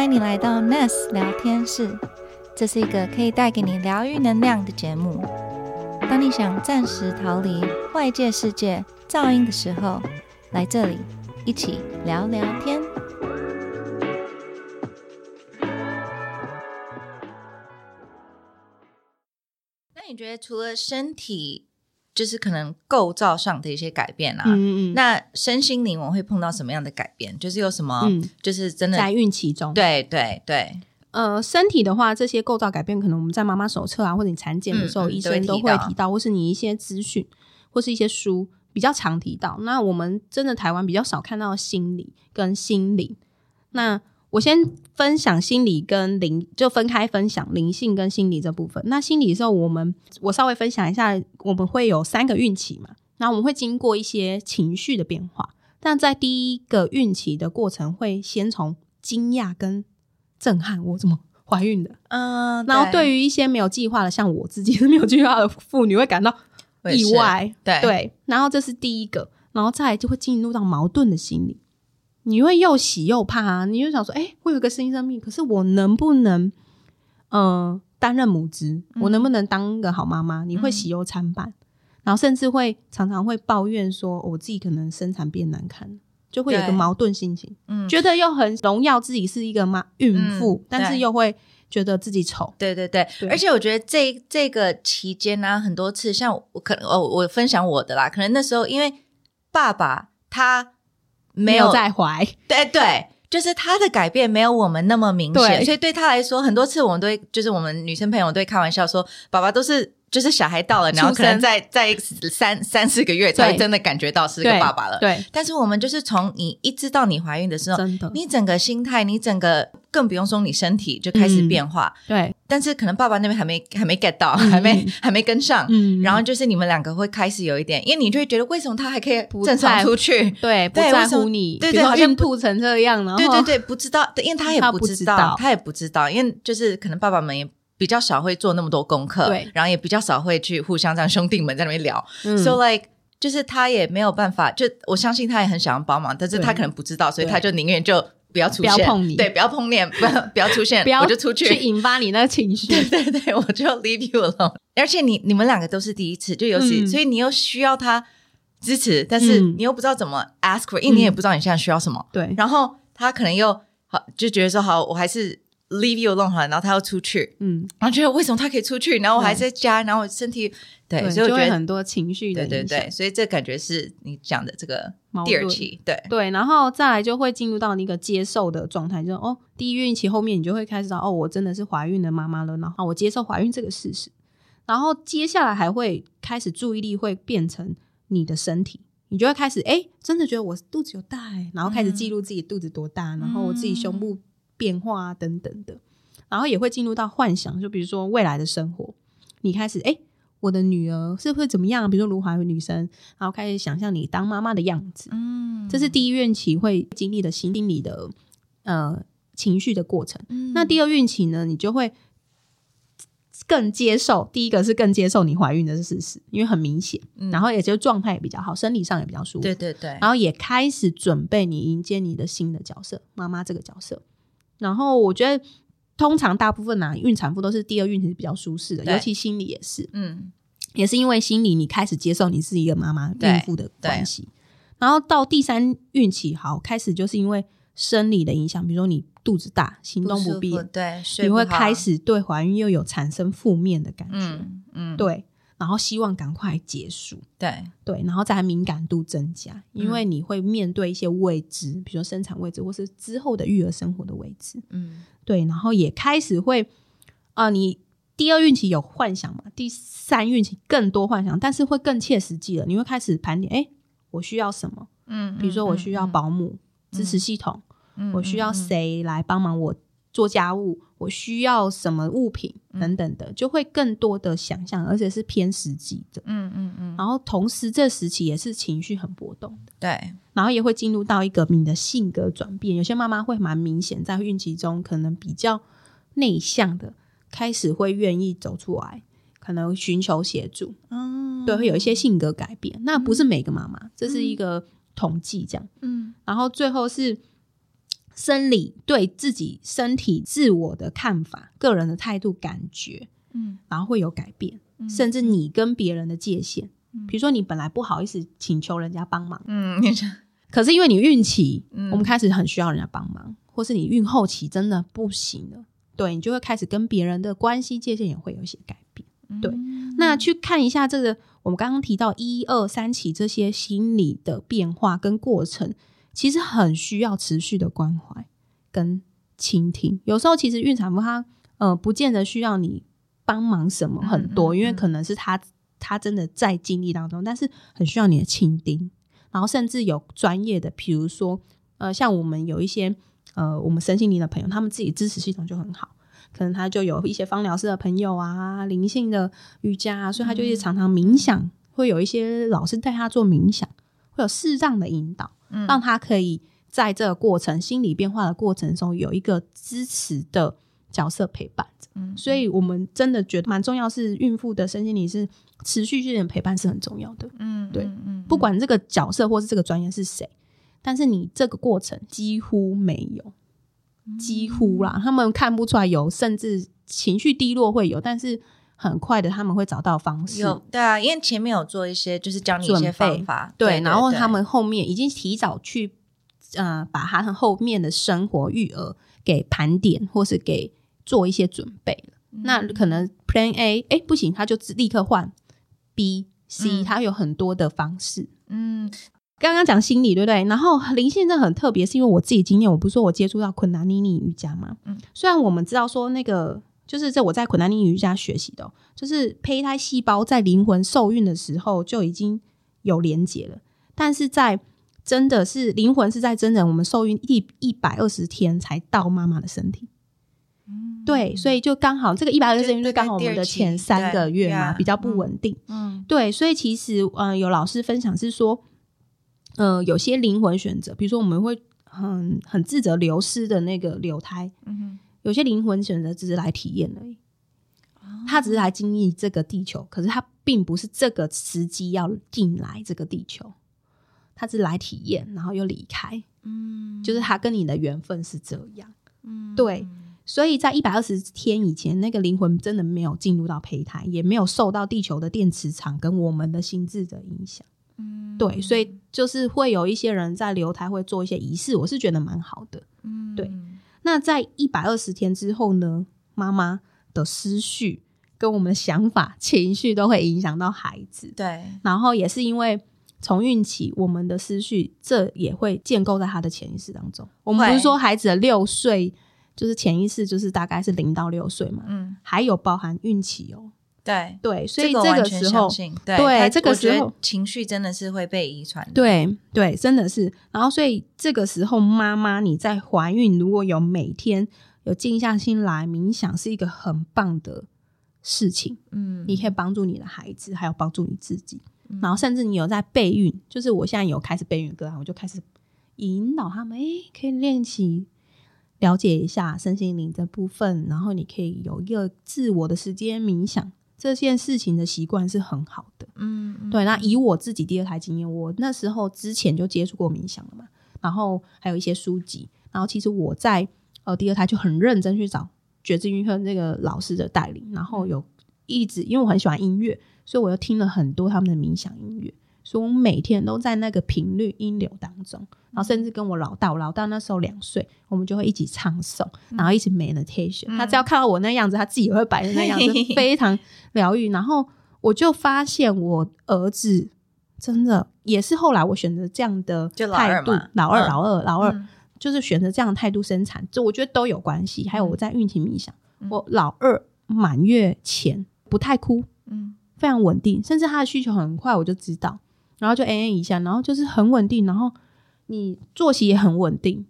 欢迎你来到 Ness 聊天室，这是一个可以带给你疗愈能量的节目。当你想暂时逃离外界世界噪音的时候，来这里一起聊聊天。那你觉得除了身体，就是可能构造上的一些改变啊，嗯嗯那身心灵我会碰到什么样的改变？就是有什么，嗯就是真的在孕期中，对对对，呃，身体的话，这些构造改变，可能我们在妈妈手册啊，或者你产检的时候，医生都都会提到会提到，或是你一些资讯，或是一些书比较常提到。那我们真的台湾比较少看到心理跟心灵。那我先分享心理跟灵，就分开分享灵性跟心理这部分。那心理的时候，我们我稍微分享一下，我们会有三个孕期嘛，那我们会经过一些情绪的变化。但在第一个孕期的过程，会先从惊讶跟震撼，我怎么怀孕的？嗯，然后对于一些没有计划的，像我自己是没有计划的妇女，会感到意外。对对，然后这是第一个，然后再来就会进入到矛盾的心理，你会又喜又怕啊，你就想说，哎，我有个新生命，可是我能不能，呃，担任母职？我能不能当个好妈妈？你会喜忧参半，然后甚至会常常会抱怨说，哦我自己可能生产变难看，就会有个矛盾心情，嗯。觉得又很荣耀自己是一个妈孕妇，嗯但是又会觉得自己丑。对。对对，对。而且我觉得这这个期间呢、很多次像我可能哦，我分享我的啦，可能那时候因为爸爸他没有在怀，对对，就是他的改变没有我们那么明显，所以对他来说，很多次我们都会，就是我们女生朋友都会开玩笑说，爸爸都是就是小孩到了，然后可能在在三三四个月才会真的感觉到是个爸爸了。对，但是我们就是从你一知道你怀孕的时候，你整个心态，你整个更不用说你身体就开始嗯变化，对，但是可能爸爸那边还没还没 get 到，嗯。还没还没跟上。嗯。然后就是你们两个会开始有一点，因为你就会觉得为什么他还可以不正常出去？对，不在乎你，对对好像吐成这样，然后对对对，不知道，因为他 也不不知道，他也不知道，因为就是可能爸爸们也比较少会做那么多功课，对。然后也比较少会去互相这样兄弟们在那边聊、嗯。S o like 就是他也没有办法，就我相信他也很想要帮忙，但是他可能不知道，所以他就宁愿就不要出现，不要碰你。对，不要碰面，不 要不要出现，不要我就出去。去引发你那个情绪。对对对，我就 leave you alone。而且你你们两个都是第一次，就尤其、嗯。所以你又需要他支持，但是嗯。你又不知道怎么 ask for，、因为你也不知道你现在需要什么。对，然后他可能又好就觉得说好，我还是 leave you alone 好，然后他要出去，嗯，然后觉得为什么他可以出去，然后我还在家，然后我身体对，所以我觉得很多情绪对对对，所以这感觉是你讲的这个第二期，对。对，然后再来就会进入到那个接受的状态，就哦，第一孕期后面你就会开始到哦，我真的是怀孕的妈妈了，然后我接受怀孕这个事实，然后接下来还会开始注意力会变成你的身体，你就会开始哎，真的觉得我肚子有大哎，然后开始记录自己肚子多大，然后我自己胸部变化啊等等的，然后也会进入到幻想，就比如说未来的生活，你开始哎。我的女儿是会怎么样？比如说如怀女生，然后开始想象你当妈妈的样子，嗯这是第一孕期会经历的心理的呃情绪的过程。嗯那第二孕期呢，你就会更接受，第一个是更接受你怀孕的事实，因为很明显，嗯然后也就状态也比较好，生理上也比较舒服，对对对，然后也开始准备你迎接你的新的角色，妈妈这个角色。然后我觉得。通常大部分啊，孕产妇都是第二孕期是比较舒适的，尤其心理也是。嗯也是因为心理你开始接受你是一个妈妈、孕妇的关系，然后到第三孕期，好开始就是因为生理的影响，比如说你肚子大、行动不便，对，睡你会开始对怀孕又有产生负面的感觉，嗯嗯，对，然后希望赶快结束，对对，然后再敏感度增加，因为你会面对一些未知，比如说生产未知，或是之后的育儿生活的未知，嗯对，然后也开始会啊、你第二孕期有幻想嘛？第三孕期更多幻想，但是会更切实际了。你会开始盘点，哎，我需要什么？嗯，比如说我需要保，保姆、支持系统，嗯我需要谁来帮忙我做家务？我需要什么物品嗯等等的，就会更多的想象，而且是偏实际的。嗯嗯嗯，然后同时这时期也是情绪很波动的。对，然后也会进入到一个你的性格转变。有些妈妈会蛮明显，在孕期中可能比较内向的，开始会愿意走出来，可能寻求协助，嗯对，会有一些性格改变。那不是每个妈妈，这是一个统计这样。嗯然后最后是生理对自己身体自我的看法、个人的态度、感觉，嗯。然后会有改变，嗯甚至你跟别人的界限。嗯。比如说，你本来不好意思请求人家帮忙，嗯，可是因为你孕期，嗯。我们开始很需要人家帮忙，或是你孕后期真的不行了，对你就会开始跟别人的关系界限也会有一些改变。对。嗯那去看一下这个，我们刚刚提到一二三期这些心理的变化跟过程，其实很需要持续的关怀跟倾听。有时候其实孕产妇她呃不见得需要你帮忙什么很多，嗯嗯嗯因为可能是她她真的在经历当中，但是很需要你的倾听。然后甚至有专业的，比如说呃像我们有一些呃我们身心灵的朋友，他们自己支持系统就很好。可能他就有一些芳疗师的朋友啊，灵性的瑜伽啊，所以他就一直常常冥想，会有一些老师带他做冥想，会有适当的引导，嗯让他可以在这个过程心理变化的过程中有一个支持的角色陪伴着。嗯所以我们真的觉得蛮重要，是孕妇的身心灵是持续性的陪伴是很重要的。嗯对嗯嗯不管这个角色或是这个专业是谁，但是你这个过程几乎没有，几乎啦，他们看不出来有，甚至情绪低落会有，但是很快的他们会找到方式。有对啊，因为前面有做一些，就是教你一些方法，对，然后他们后面已经提早去呃把他们后面的生活育儿给盘点，或是给做一些准备了。嗯那可能 Plan A 哎不行，他就只立刻换 B、C，、嗯他有很多的方式。嗯刚刚讲心理对不对？然后灵性真的很特别，是因为我自己经验，我不是说我接触到昆达尼尼瑜伽嘛，嗯虽然我们知道说那个就是这我在昆达尼尼瑜伽学习的哦、就是胚胎细胞在灵魂受孕的时候就已经有连接了，但是在真的是灵魂是在真人我们受孕一一百二十天才到妈妈的身体，嗯。对，所以就刚好这个一百二十天就就刚好我们的前三个月嘛，比较不嗯稳定。嗯对，所以其实呃，有老师分享是说，呃，有些灵魂选择，比如说我们会很很自责流失的那个流胎，嗯有些灵魂选择只是来体验而已，哼，他只是来经历这个地球，可是他并不是这个时机要进来这个地球，他是来体验，然后又离开，嗯。就是他跟你的缘分是这样。嗯。对。所以在一百二十天以前，那个灵魂真的没有进入到胚胎，也没有受到地球的电磁场跟我们的心智的影响。嗯。对，所以就是会有一些人在留胎会做一些仪式，我是觉得蛮好的。嗯。对那在一百二十天之后呢，妈妈的思绪跟我们的想法、情绪都会影响到孩子，对然后也是因为从孕期，我们的思绪这也会建构在他的潜意识当中。我们不是说孩子的六岁就是潜意识，就是大概是零到六岁嘛，嗯还有包含孕期哦。对，对，所以这个时候信对对这个时候情绪真的是会被遗传的，对对，真的是。然后，所以这个时候，妈妈你在怀孕，如果有每天有静下心来冥想，是一个很棒的事情。嗯，你可以帮助你的孩子，还有帮助你自己。嗯然后，甚至你有在备孕，就是我现在有开始备孕个案，我就开始引导他们，诶，可以练习了解一下身心灵的部分，然后你可以有一个自我的时间冥想。这件事情的习惯是很好的，嗯嗯对，那以我自己第二胎经验，我那时候之前就接触过冥想了嘛，然后还有一些书籍，然后其实我在呃第二胎就很认真去找觉知云和那个老师的带领，然后有一直因为我很喜欢音乐，所以我又听了很多他们的冥想音乐，所以我每天都在那个频率音流当中，然后甚至跟我老大，我老大那时候两岁，我们就会一起唱诵，然后一起 meditation，、嗯他只要看到我那样子，他自己也会摆成那样子，非常疗愈。然后我就发现我儿子真的也是后来我选择这样的态度二，老二、嗯。老二、老二，嗯。就是选择这样的态度生产，这我觉得都有关系。还有我在孕期冥想，嗯。我老二满月前不太哭，嗯。非常稳定，甚至他的需求很快我就知道，然后就 A A 一下，然后就是很稳定，然后你作息也很稳定，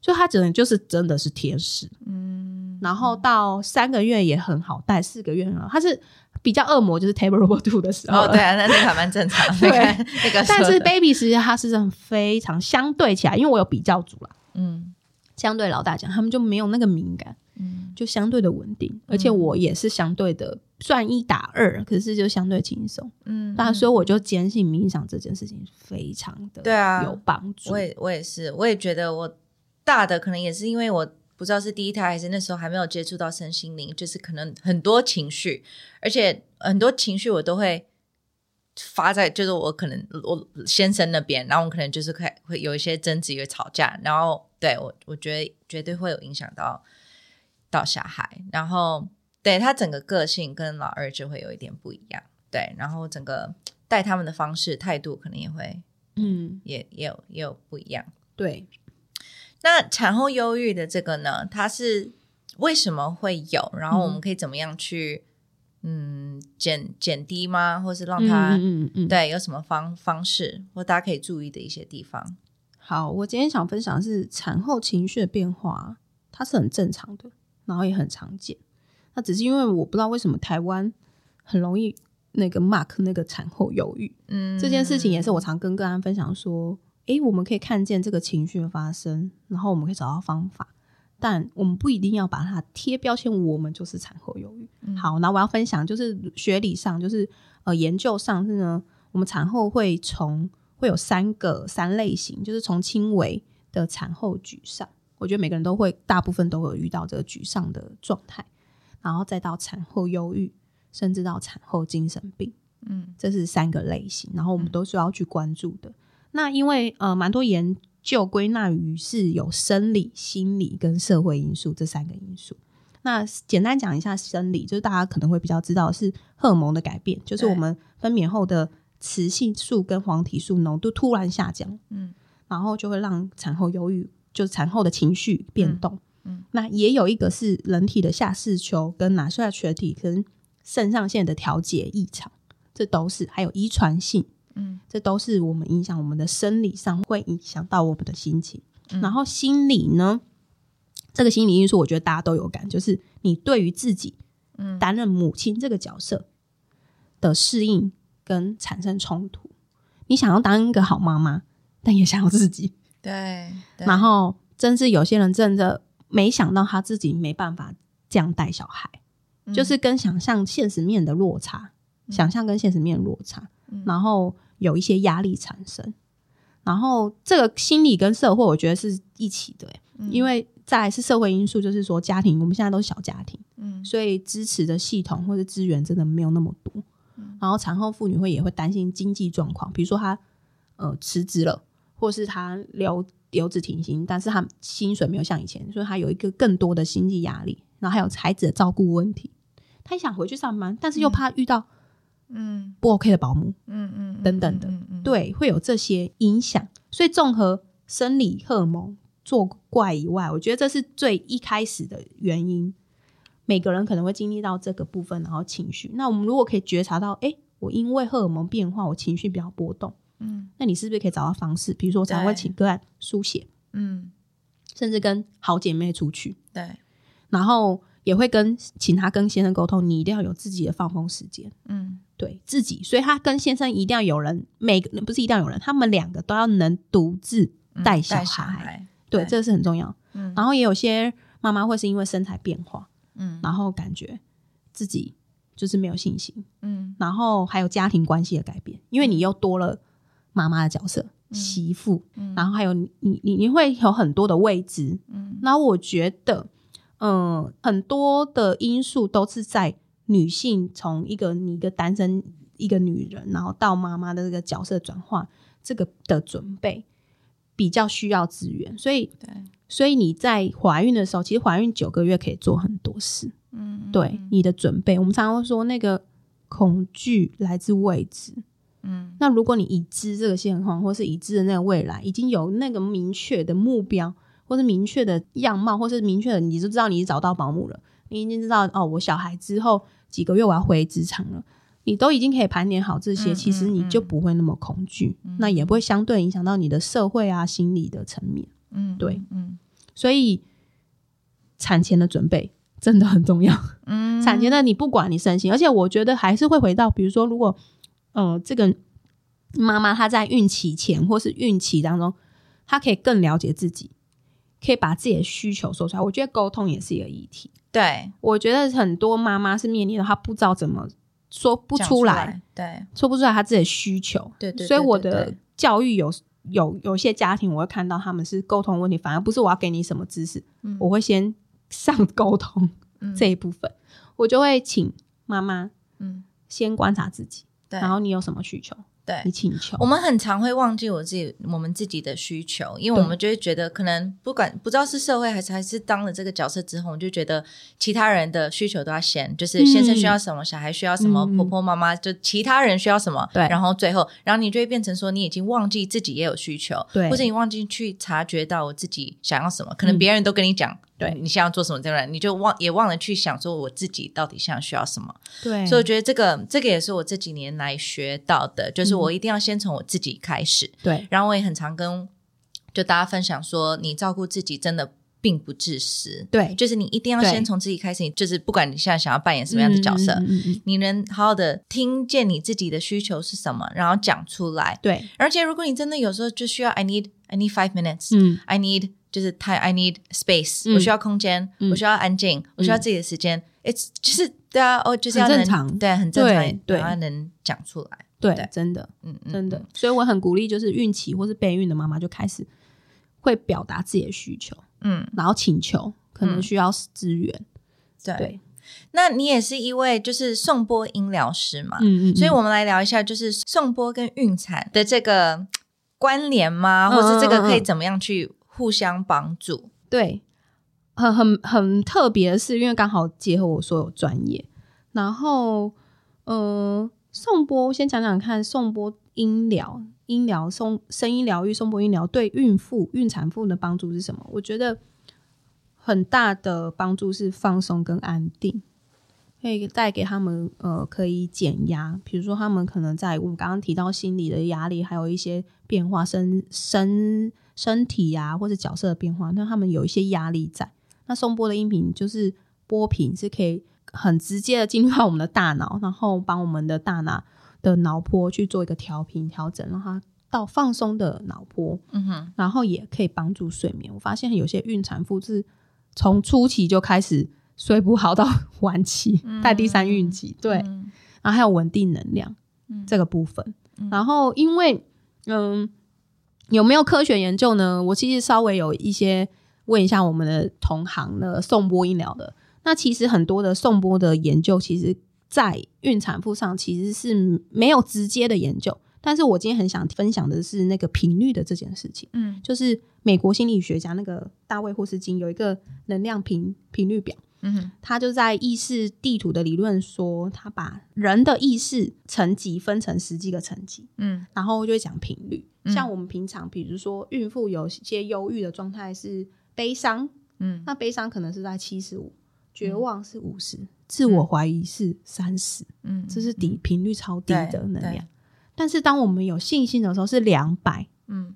就他只能就是真的是天使。嗯，然后到三个月也很好带，四个月很好，他是比较恶魔，就是 table robot two 的时候。了哦对啊，那那个还蛮正常，对。那个但是 baby 实际他是真的非常相对起来，因为我有比较组啦，嗯。相对老大讲，他们就没有那个敏感，嗯就相对的稳定，而且我也是相对的，算一打二，可是就相对轻松。嗯，那所以我就坚信冥想这件事情非常的对啊有帮助。我也我也是，我也觉得我大的可能也是因为我不知道是第一胎还是那时候还没有接触到身心灵，就是可能很多情绪，而且很多情绪我都会发在，就是我可能我先生那边，然后我可能就是会会有一些争执，有吵架，然后对我我觉得绝对会有影响到到小孩，然后对他整个个性跟老二就会有一点不一样，对，然后整个带他们的方式态度可能也会嗯，也也有也有不一样。对，那产后忧郁的这个呢，它是为什么会有？然后我们可以怎么样去嗯减减低吗？或是让它、嗯嗯嗯，对有什么方方式，或大家可以注意的一些地方？好，我今天想分享的是产后情绪的变化，它是很正常的，然后也很常见。那只是因为我不知道为什么台湾很容易那个 mark 那个产后忧郁、嗯这件事情，也是我常跟个案分享说，诶，我们可以看见这个情绪的发生，然后我们可以找到方法，但我们不一定要把它贴标签，我们就是产后忧郁。嗯好，那我要分享就是学理上，就是呃研究上是呢，我们产后会从会有三个三类型，就是从轻微的产后沮丧，我觉得每个人都会，大部分都会有遇到这个沮丧的状态，然后再到产后忧郁，甚至到产后精神病，嗯这是三个类型，然后我们都需要去关注的。那因为呃，蛮多研究归纳于是有生理、心理跟社会因素这三个因素。那简单讲一下生理，就是大家可能会比较知道是荷尔蒙的改变，就是我们分娩后的雌性素跟黄体素浓度突然下降，嗯然后就会让产后忧郁，就是产后的情绪变动。嗯嗯那也有一个是人体的下视丘跟哪下垂体跟肾上腺的调节异常，这都是还有遗传性，嗯这都是我们影响我们的生理上会影响到我们的心情。嗯然后心理呢，这个心理因素我觉得大家都有感，就是你对于自己嗯担任母亲这个角色的适应跟产生冲突。你想要当一个好妈妈，但也想要自己，对，对。然后真是有些人真的没想到他自己没办法这样带小孩，嗯。就是跟想象现实面的落差，想象跟现实面的落差，嗯。然后有一些压力产生。然后这个心理跟社会，我觉得是一起的、因为再来是社会因素，就是说家庭，我们现在都是小家庭，嗯。所以支持的系统或者资源真的没有那么多。嗯。然后产后妇女会也会担心经济状况，比如说她呃辞职了，或是他留留职停薪，但是他薪水没有像以前，所以他有一个更多的经济压力，然后还有孩子的照顾问题，他也想回去上班，但是又怕遇到嗯不 OK 的保姆，嗯嗯等等的对，会有这些影响。所以综合生理荷尔蒙作怪以外，我觉得这是最一开始的原因。每个人可能会经历到这个部分，然后情绪。那我们如果可以觉察到，哎，我因为荷尔蒙变化，我情绪比较波动，嗯那你是不是可以找到方式？比如说，我常常会对。请个案书写，嗯。甚至跟好姐妹出去，对。然后也会跟请她跟先生沟通，你一定要有自己的放风时间。嗯。对自己，所以他跟先生一定要有人，每个不是一定要有人，他们两个都要能独自嗯带小带孩，对，对这个是很重要。嗯。然后也有些妈妈会是因为身材变化，嗯。然后感觉自己就是没有信心，嗯。然后还有家庭关系的改变，因为你又多了妈妈的角色，媳妇，嗯。然后还有你你你你会有很多的位置，嗯。那我觉得，嗯、很多的因素都是在女性从一个你一个单身一个女人，然后到妈妈的这个角色转化，这个的准备比较需要资源，所以对。所以你在怀孕的时候，其实怀孕九个月可以做很多事，嗯对你的准备。我们常常会说那个恐惧来自未知，嗯。那如果你已知这个现况，或是已知的那个未来，已经有那个明确的目标，或是明确的样貌，或是明确的，你就知道你找到保姆了，你已经知道哦，我小孩之后几个月我要回职场了，你都已经可以盘点好这些，嗯其实你就不会那么恐惧，那也不会相对影响到你的社会啊、心理的层面。嗯对。嗯。所以产前的准备真的很重要。嗯。产前的你不管你身心，而且我觉得还是会回到，比如说，如果呃这个妈妈她在孕期前或是孕期当中，她可以更了解自己，可以把自己的需求说出来。我觉得沟通也是一个议题。对。我觉得很多妈妈是面临的，她不知道怎么说不讲出来，，对。说不出来她自己的需求。对对。对所以我的教育有有有些家庭，我会看到他们是沟通问题，反而不是我要给你什么知识，嗯。我会先上 沟通嗯。这一部分，我就会请妈妈嗯，先观察自己，对，然后你有什么需求，对。你请求。我。们很常会忘记我自己我们自己的需求，因为我们就会觉得，可能不管不知道是社会还是还是当了这个角色之后，我就觉得其他人的需求都要先，就是先生需要什么，小孩需要什么，嗯。婆婆妈妈就其他人需要什么，对。然后最后，然后你就会变成说，你已经忘记自己也有需求，对。或者你忘记去察觉到我自己想要什么，可能嗯。别人都跟你讲。对你现在要做什么，这样你就忘也忘了去想说我自己到底现在需要什么。对，所以我觉得这个这个也是我这几年来学到的，就是嗯我一定要先从我自己开始。对然后我也很常跟就大家分享说，你照顾自己真的并不自私，对就是你一定要先从自己开始。你就是不管你现在想要扮演什么样的角色，嗯嗯嗯嗯你能好好的听见你自己的需求是什么，然后讲出来。对，而且如果你真的有时候就需要，I need I need five minutes，、嗯 I need 就是 time I need space，、嗯。我需要空间，嗯。我需要安静，我需要自己的时间。It's 就是对啊，哦，就是要能正常。对，很正常，对对。然后能讲出来。对对，真的嗯嗯，真的。嗯，所以我很鼓励，就是孕期或是备孕的妈妈就开始会表达自己的需求，嗯，然后请求可能嗯。需要资源，对。对，那你也是一位就是颂钵音疗师嘛？嗯嗯，所以，嗯我们来聊一下，就是颂钵跟孕产的这个关联吗？嗯。或是这个可以怎么样去互相帮助？对，很很很特别的是，因为刚好结合我所有专业，然后呃，颂波先讲讲看，颂波音疗、音疗、颂声音疗愈、颂波音疗对孕妇、孕产妇的帮助是什么？我觉得很大的帮助是放松跟安定。可以带给他们呃，可以减压。比如说，他们可能在我们刚刚提到心理的压力，还有一些变化身身身体啊，或者角色的变化，那他们有一些压力在。那送波的音频就是波频，是可以很直接的进入到我们的大脑，然后帮我们的大脑的脑波去做一个调频调整，让它到放松的脑波，嗯哼，然后也可以帮助睡眠。我发现有些孕产妇是从初期就开始睡不好到晚期，在第三孕期，对，嗯然后还有稳定能量、嗯这个部分。嗯然后因为嗯，有没有科学研究呢？我其实稍微有一些问一下我们的同行的颂钵医疗的。那其实很多的颂钵的研究，其实在孕产妇上其实是没有直接的研究。但是我今天很想分享的是那个频率的这件事情，嗯就是美国心理学家那个大卫霍斯金有一个能量频频率表。嗯他就在意识地图的理论说，他把人的意识层级分成十几个层级，嗯。然后就会讲频率。嗯。像我们平常，比如说孕妇有些忧郁的状态是悲伤，嗯。那悲伤可能是在七十五，绝望是五十、自我怀疑是三十、嗯，这是低频率超低的能量。但是当我们有信心的时候是两百，嗯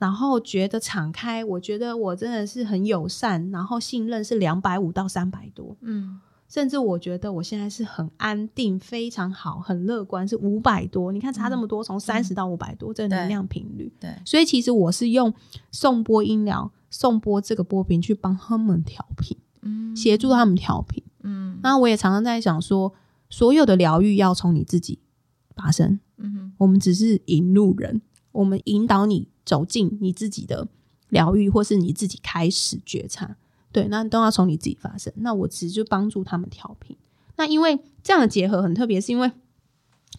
然后觉得敞开，我觉得我真的是很友善，然后信任是两百五到三百多。嗯甚至我觉得我现在是很安定、非常好、很乐观，是五百多。你看差这么多，从三十到五百多，这个能量频率。对，所以其实我是用送波音疗、送波这个波频去帮他们调频，嗯协助他们调频。嗯那我也常常在想说，所有的疗愈要从你自己发生，嗯哼我们只是引路人，我们引导你走进你自己的疗愈，或是你自己开始觉察。对，那都要从你自己发生。那我只是就帮助他们调频。那因为这样的结合很特别，是因为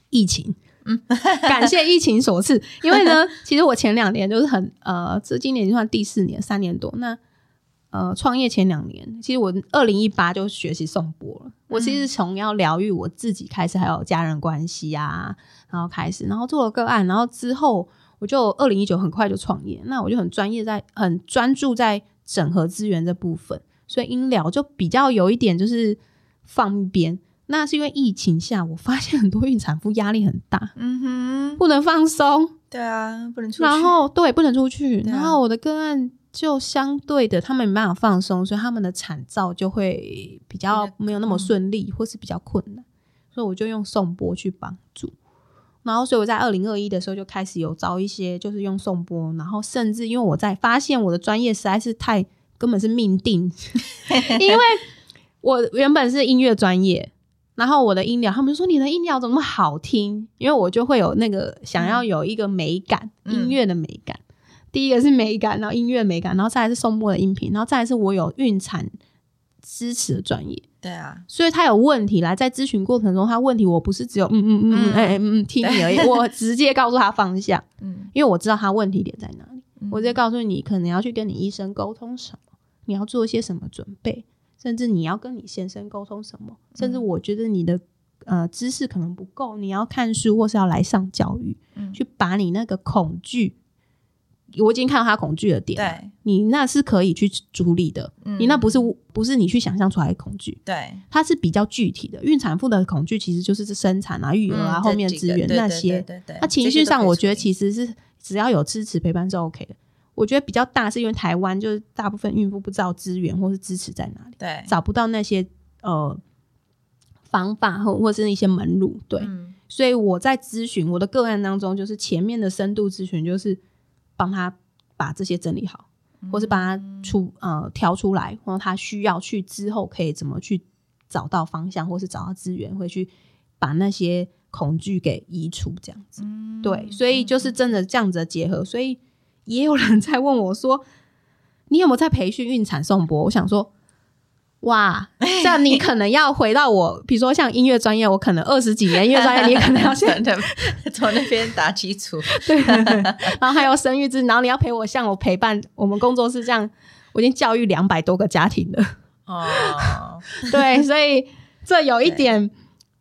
疫情，嗯，感谢疫情所赐。因为呢，其实我前两年就是很呃，这今年已经算第四年，三年多。那呃，创业前两年，其实我二零一八就学习颂钵了。我其实从要疗愈我自己开始，还有家人关系啊，然后开始，然后做了个案，然后之后我就二零一九很快就创业，那我就很专业在很专注在整合资源这部分，所以音疗就比较有一点就是放一边。那是因为疫情下，我发现很多孕产妇压力很大，嗯哼，不能放松，对啊，不能出去，然后对不能出去，啊然后我的个案就相对的，他们没办法放松，所以他们的产兆就会比较比较没有那么顺利，或是比较困难，所以我就用颂钵去帮助。然后，所以我在二零二一的时候就开始有招一些，就是用颂钵，然后甚至因为我在发现我的专业实在是太根本是命定，因为我原本是音乐专业，然后我的音疗，他们就说你的音疗怎么好听？因为我就会有那个想要有一个美感，嗯音乐的美感。第一个是美感，然后音乐美感，然后再来是颂钵的音频，然后再来是我有孕产支持的专业。对啊，所以他有问题来，在咨询过程中，他问题我不是只有嗯嗯嗯嗯哎哎嗯嗯听你而已，我直接告诉他方向，嗯，因为我知道他问题点在哪里。嗯。我直接告诉你，可能要去跟你医生沟通什么，你要做一些什么准备，甚至你要跟你先生沟通什么，甚至我觉得你的呃知识可能不够，你要看书或是要来上教育，嗯。去把你那个恐惧，我已经看到他恐惧的点你那是可以去处理的，嗯你那不是不是你去想象出来的恐惧，对，它是比较具体的。孕产妇的恐惧其实就是生产啊、育儿啊、嗯后面资源那些。对对对那情绪上，我觉得其实是只要有支持陪伴是 OK 的。我觉得比较大是因为台湾就是大部分孕妇不知道资源或是支持在哪里，对，找不到那些呃方法或或是一些门路。对，嗯所以我在咨询我的个案当中，就是前面的深度咨询，就是帮他把这些整理好，或是帮他出呃挑出来，或者他需要去之后可以怎么去找到方向，或是找到资源，会去把那些恐惧给移除，这样子。嗯对，所以就是真的这样子的结合，所以也有人在问我说，你有没有在培训孕产颂钵？我想说。哇，这样你可能要回到我，比如说像音乐专业，我可能二十几年音乐专业，你可能要先 从那边打基础，对然后还有生育之，然后你要陪我，像我陪伴我们工作室这样，我已经教育两百多个家庭了。哦，对，所以这有一点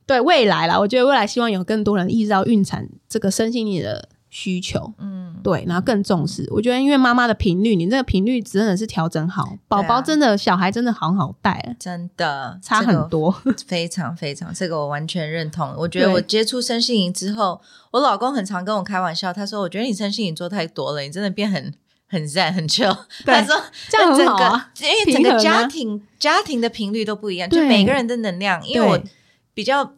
对未来啦，我觉得未来希望有更多人意识到孕产这个身心灵的需求，嗯，对，然后更重视。我觉得因为妈妈的频率，你这个频率真的是调整好，宝宝真的小孩真的好好带，真的差很，多。这个非常非常，这个我完全认同。我觉得我接触身心灵之后，我老公很常跟我开玩笑，他说：“我觉得你身心灵做太多了，你真的变很。”很赞，很 chill。他说这样很整个好啊，因为整个家庭家庭的频率都不一样，就每个人的能量。因为我比较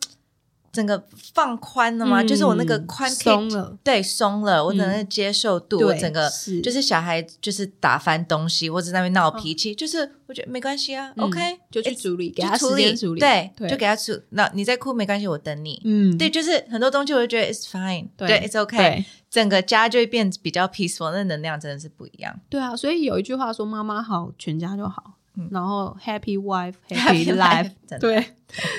整个放宽了吗，嗯就是我那个宽松了，对松了，我整个接受度，整个就是小孩就是打翻东西或者在那边闹脾气，就是我觉得没关系啊、嗯 o k 就去处理，给他处理处理，对，对。就给他处。那你在哭没关系，我等你。嗯，对，就是很多东西我就觉得 it's fine，对对，it's 对。整个家就会变比较 peaceful，那能量真的是不一样。对啊，所以有一句话说：“妈妈好，全家就好。嗯然后 happy wife Happy 的对，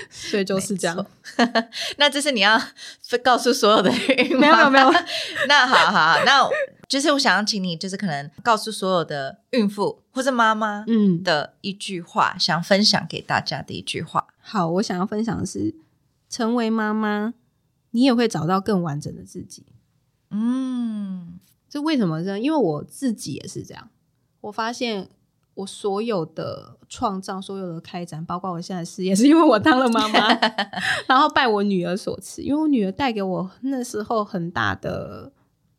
所以就是这样。那这是你要告诉所有的孕没有没有没有，那好好好，那就是我想要请你，就是可能告诉所有的孕妇或者妈妈嗯，的一句话，想分享给大家的一句话。好，我想要分享的是，成为妈妈，你也会找到更完整的自己。嗯这为什么呢？因为我自己也是这样，我发现我所有的创造、所有的开展，包括我现在的事业，是因为我当了妈妈，然后拜我女儿所赐，因为我女儿带给我那时候很大的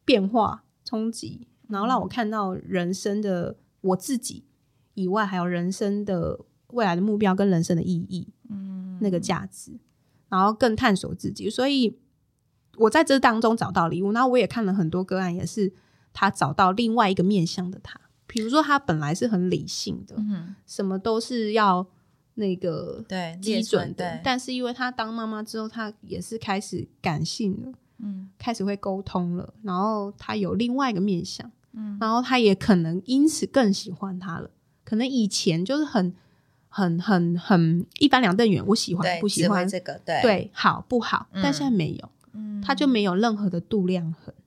变化、冲击，然后让我看到人生的我自己以外，还有人生的未来的目标跟人生的意义。嗯那个价值，然后更探索自己。所以我在这当中找到礼物，然后我也看了很多个案，也是他找到另外一个面向的他。比如说，他本来是很理性的，嗯，什么都是要那个对，基准的，，但是因为他当妈妈之后，他也是开始感性了，嗯。开始会沟通了，然后他有另外一个面相，嗯。然后他也可能因此更喜欢他了。可能以前就是很、很、很、很一般两瞪眼，我喜欢，不喜欢，这个，对，对，好不好？嗯。但现在没有，嗯。他就没有任何的度量衡，嗯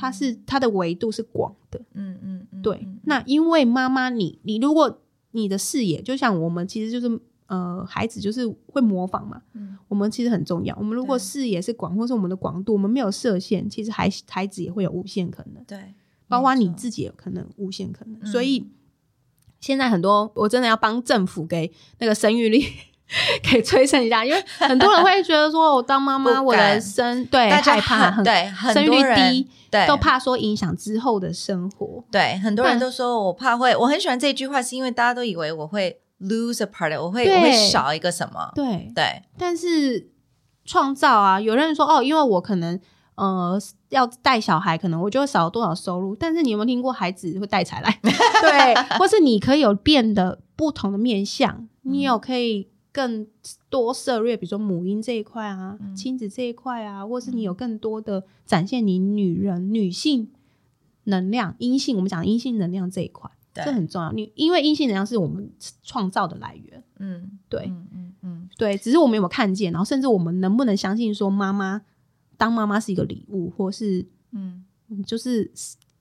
它是它的维度是广的。嗯嗯嗯，对，嗯那因为妈妈你你如果你的视野，就像我们其实就是呃，孩子就是会模仿嘛，嗯我们其实很重要。我们如果视野是广，或是我们的广度，我们没有设限，其实孩孩子也会有无限可能，对，包括你自己也有可能无限可能。嗯所以现在很多我真的要帮政府给那个生育率。给催生一下，因为很多人会觉得说，我当妈妈，我的生对害怕，很对，很生育率多人低，对，都怕说影响之后的生活。对，很多人都说我怕会，我很喜欢这句话，是因为大家都以为我会 lose a part，我会我会少一个什么，对，对，但是创造啊，有人说哦，因为我可能呃要带小孩，可能我就会少了多少收入。但是你有没有听过孩子会带财来？对，或是你可以有变得不同的面相，你有可以更多涉略，比如说母婴这一块啊，嗯。亲子这一块啊，或是你有更多的展现你女人女性能量、阴性，我们讲阴性能量这一块，这很重要。你因为阴性能量是我们创造的来源，嗯，对、嗯嗯嗯，对，只是我们有没有看见，然后甚至我们能不能相信说妈妈当妈妈是一个礼物，或是嗯，嗯就是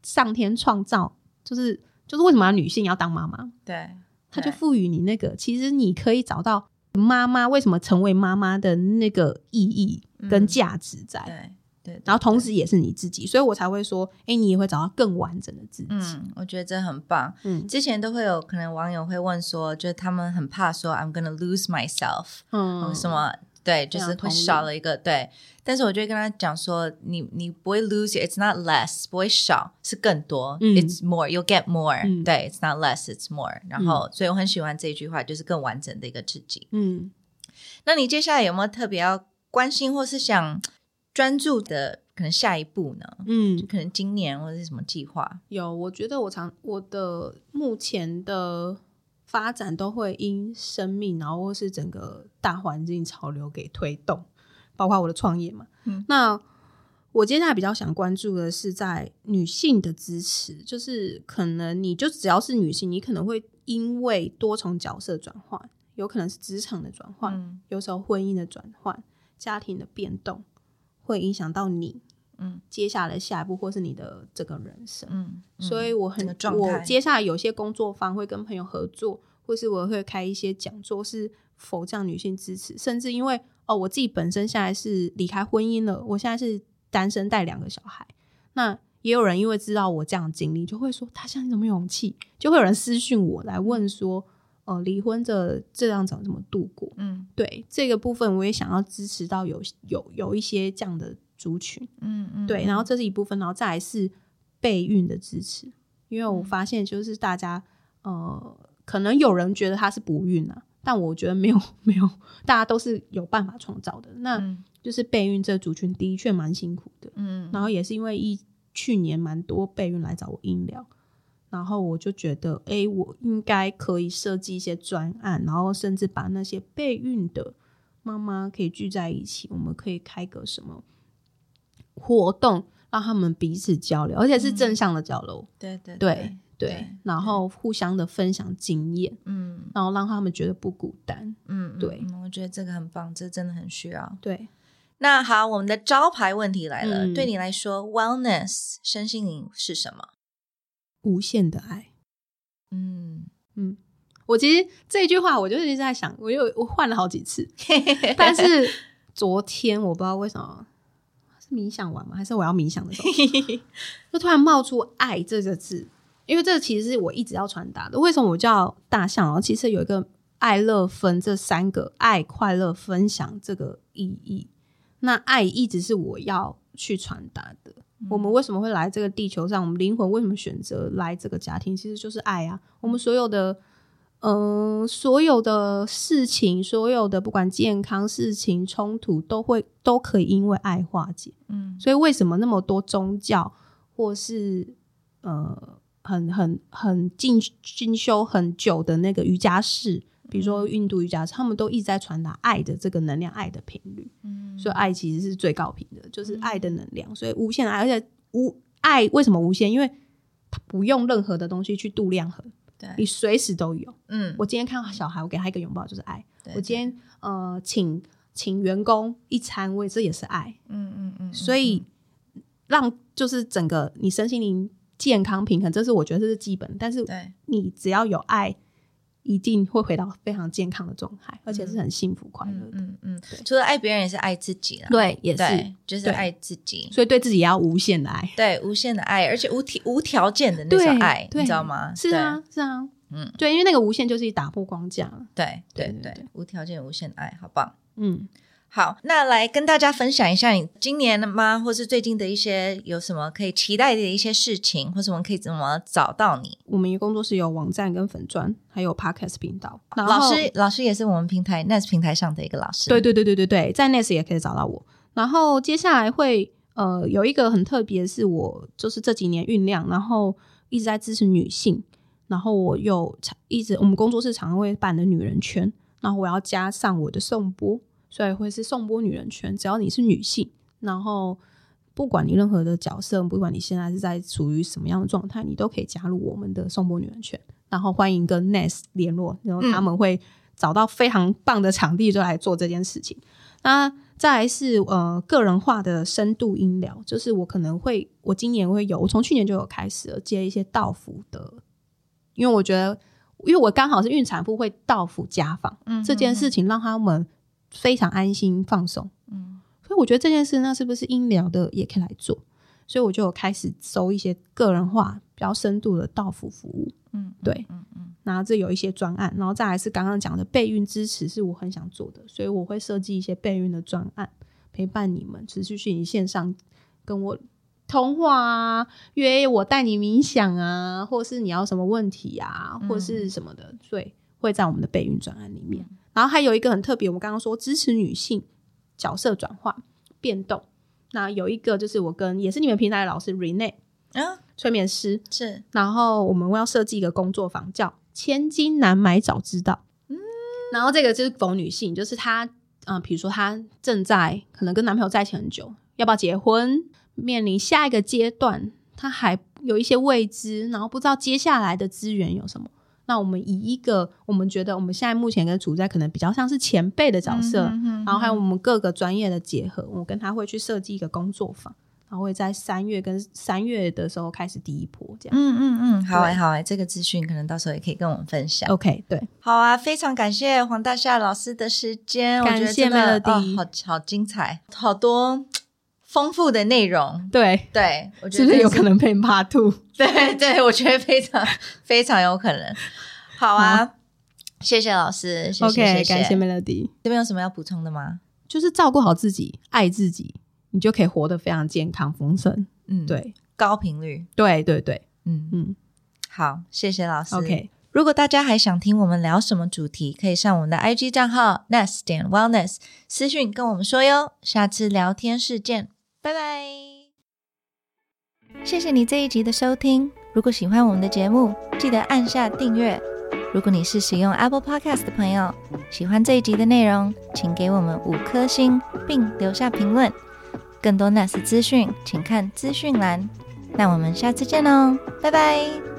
上天创造，就是就是为什么要女性要当妈妈？对，他就赋予你那个，其实你可以找到妈妈为什么成为妈妈的那个意义跟嗯价值在，对对，然后同对时也是你自己，所以我才会说，哎、你也会找到更完整的自己。嗯，我觉得这很棒。嗯之前都会有可能网友会问说，就是他们很怕说 I'm gonna lose myself，嗯什么对，就是会少了一个对。但是我就会跟他讲说，你你不会 lose it，it's not less，不会少，是更多、嗯 i t s more，you'll get more，、嗯对，it's not less，it's more。然后，所以我很喜欢这一句话，就是更完整的一个自己。嗯那你接下来有没有特别要关心或是想专注的可能下一步呢？嗯，可能今年或者是什么计划？有，我觉得我常我的目前的发展都会因生命，然后或是整个大环境潮流给推动，包括我的创业嘛。嗯那我接下来比较想关注的是在女性的支持，就是可能你就只要是女性，你可能会因为多重角色转换，有可能是职场的转换，嗯有时候婚姻的转换、家庭的变动，会影响到你嗯。接下来下一步，或是你的这个人生。嗯，所以我很这个我接下来有些工作方会跟朋友合作，或是我会开一些讲座，是否这样女性支持，甚至因为哦，我自己本身现在是离开婚姻了，我现在是单身带两个小孩，那也有人因为知道我这样的经历，就会说他现在怎么有勇气，就会有人私讯我来问说，呃，离婚这这样怎么怎么度过？嗯。对这个部分，我也想要支持到有有有一些这样的族群。嗯嗯，对，然后这是一部分，然后再来是备孕的支持，因为嗯我发现就是大家呃，可能有人觉得他是不孕啊，但我觉得没有没有，大家都是有办法创造的。那嗯就是备孕这族群的确蛮辛苦的，嗯然后也是因为一去年蛮多备孕来找我医疗。然后我就觉得，哎，我应该可以设计一些专案，然后甚至把那些备孕的妈妈可以聚在一起，我们可以开个什么活动，让他们彼此交流，而且是正向的交流，对对对对对然后互相的分享经验，嗯然后让他们觉得不孤单。嗯，嗯对嗯我觉得这个很棒，这真的很需要。对，那好，我们的招牌问题来了，嗯对你来说，wellness 身心灵是什么？无限的爱。嗯，嗯，我其实这句话，我就一直在想，我又我换了好几次，但是昨天我不知道为什么是冥想完吗？还是我要冥想的时候，就突然冒出“爱”这个字，因为这个其实是我一直要传达的。为什么我叫大象？然后其实有一个爱乐分这三个爱、快乐、分享这个意义。那爱一直是我要去传达的。我们为什么会来这个地球上？我们灵魂为什么选择来这个家庭？其实就是爱啊！我们所有的，嗯、所有的事情，所有的不管健康事情、冲突，都会都可以因为爱化解。嗯所以为什么那么多宗教或是呃很很很进进修很久的那个瑜伽士，比如说印度瑜伽士，他们都一直在传达爱的这个能量、爱的频率。嗯所以爱其实是最高频的，就是爱的能量。所以无限爱，而且无爱为什么无限？因为它不用任何的东西去度量衡，对，你随时都有。嗯，我今天看到小孩，我给他一个拥抱，就是爱。对我今天呃请请员工一餐，我也这也是爱。嗯嗯嗯，所以让就是整个你身心灵健康平衡，这是我觉得这是基本。但是，你只要有爱，一定会回到非常健康的状态，而且是很幸福快乐的。嗯嗯，除了爱别人，也是爱自己啦。对，也是。就是对爱自己。所以对自己也要无限的爱。对，无限的爱，而且无条无条件的那对种爱，你知道吗？是啊，是啊，嗯，对，因为那个无限就是打破框架了。对对对对对对，无条件无限的爱，好棒。嗯，好，那来跟大家分享一下，你今年的吗，或是最近的一些有什么可以期待的一些事情，或是我们可以怎么找到你？我们工作室有网站跟粉砖，还有 podcast 频道。老师，老师也是我们平台 Nest 平台上的一个老师。对对对对对对，在 Nest 也可以找到我。然后接下来会呃有一个很特别，是我就是这几年酝酿，然后一直在支持女性，然后我又一直我们工作室常常会办的女人圈，然后我要加上我的颂钵，所以会是颂钵女人圈。只要你是女性，然后不管你任何的角色，不管你现在是在处于什么样的状态，你都可以加入我们的颂钵女人圈。然后欢迎跟 Ness 联络，然后他们会找到非常棒的场地，就来做这件事情。那再来是呃个人化的深度音疗，就是我可能会，我今年会有，我从去年就有开始了接一些道府的，因为我觉得，因为我刚好是孕产妇会到府家访，嗯这件事情让他们非常安心放松，嗯。所以我觉得这件事那是不是医疗的也可以来做，所以我就有开始收一些个人化比较深度的到府服务，嗯，对，嗯嗯。然后这有一些专案，然后再来是刚刚讲的备孕支持，是我很想做的，所以我会设计一些备孕的专案，陪伴你们持续去你线上跟我通话啊，约我带你冥想啊，或是你要什么问题啊，嗯或是什么的，所以会在我们的备孕专案里面。然后还有一个很特别，我们刚刚说支持女性角色转换变动，那有一个就是我跟也是你们平台的老师 Rene 啊，催眠师，是然后我们要设计一个工作坊，叫“千金难买早知道”。嗯，然后这个就是否女性，就是她，嗯、比如说她正在可能跟男朋友在一起很久，要不要结婚，面临下一个阶段，她还有一些未知，然后不知道接下来的资源有什么。那我们以一个我们觉得我们现在目前跟处在可能比较像是前辈的角色，嗯哼然后还有我们各个专业的结合，我跟他会去设计一个工作坊，然后会在三月跟三月的时候开始第一波这样。嗯嗯嗯，好哎、对好哎、这个资讯可能到时候也可以跟我们分享。OK，对，好啊，非常感谢黄大夏老师的时间，感谢我觉得真的 Melody 哦、好好精彩，好多丰富的内容。对，对，我觉是不是得有可能被 Part Two？对对，我觉得非常非常有可能。好啊，谢谢老师，谢谢 OK，谢谢。感谢 Melody，这边有什么要补充的吗？就是照顾好自己，爱自己，你就可以活得非常健康丰盛。嗯，，对，高频率。对，对，对，嗯，嗯好，谢谢老师。，OK，如果大家还想听我们聊什么主题，可以上我们的 IG 账号 nest 点 wellness 私讯跟我们说哟。下次聊天室见，拜拜。谢谢你这一集的收听。如果喜欢我们的节目，记得按下订阅。如果你是使用 Apple Podcast 的朋友，喜欢这一集的内容，请给我们五颗星，并留下评论。更多 NAS 资讯，请看资讯栏。那我们下次见喽，拜拜。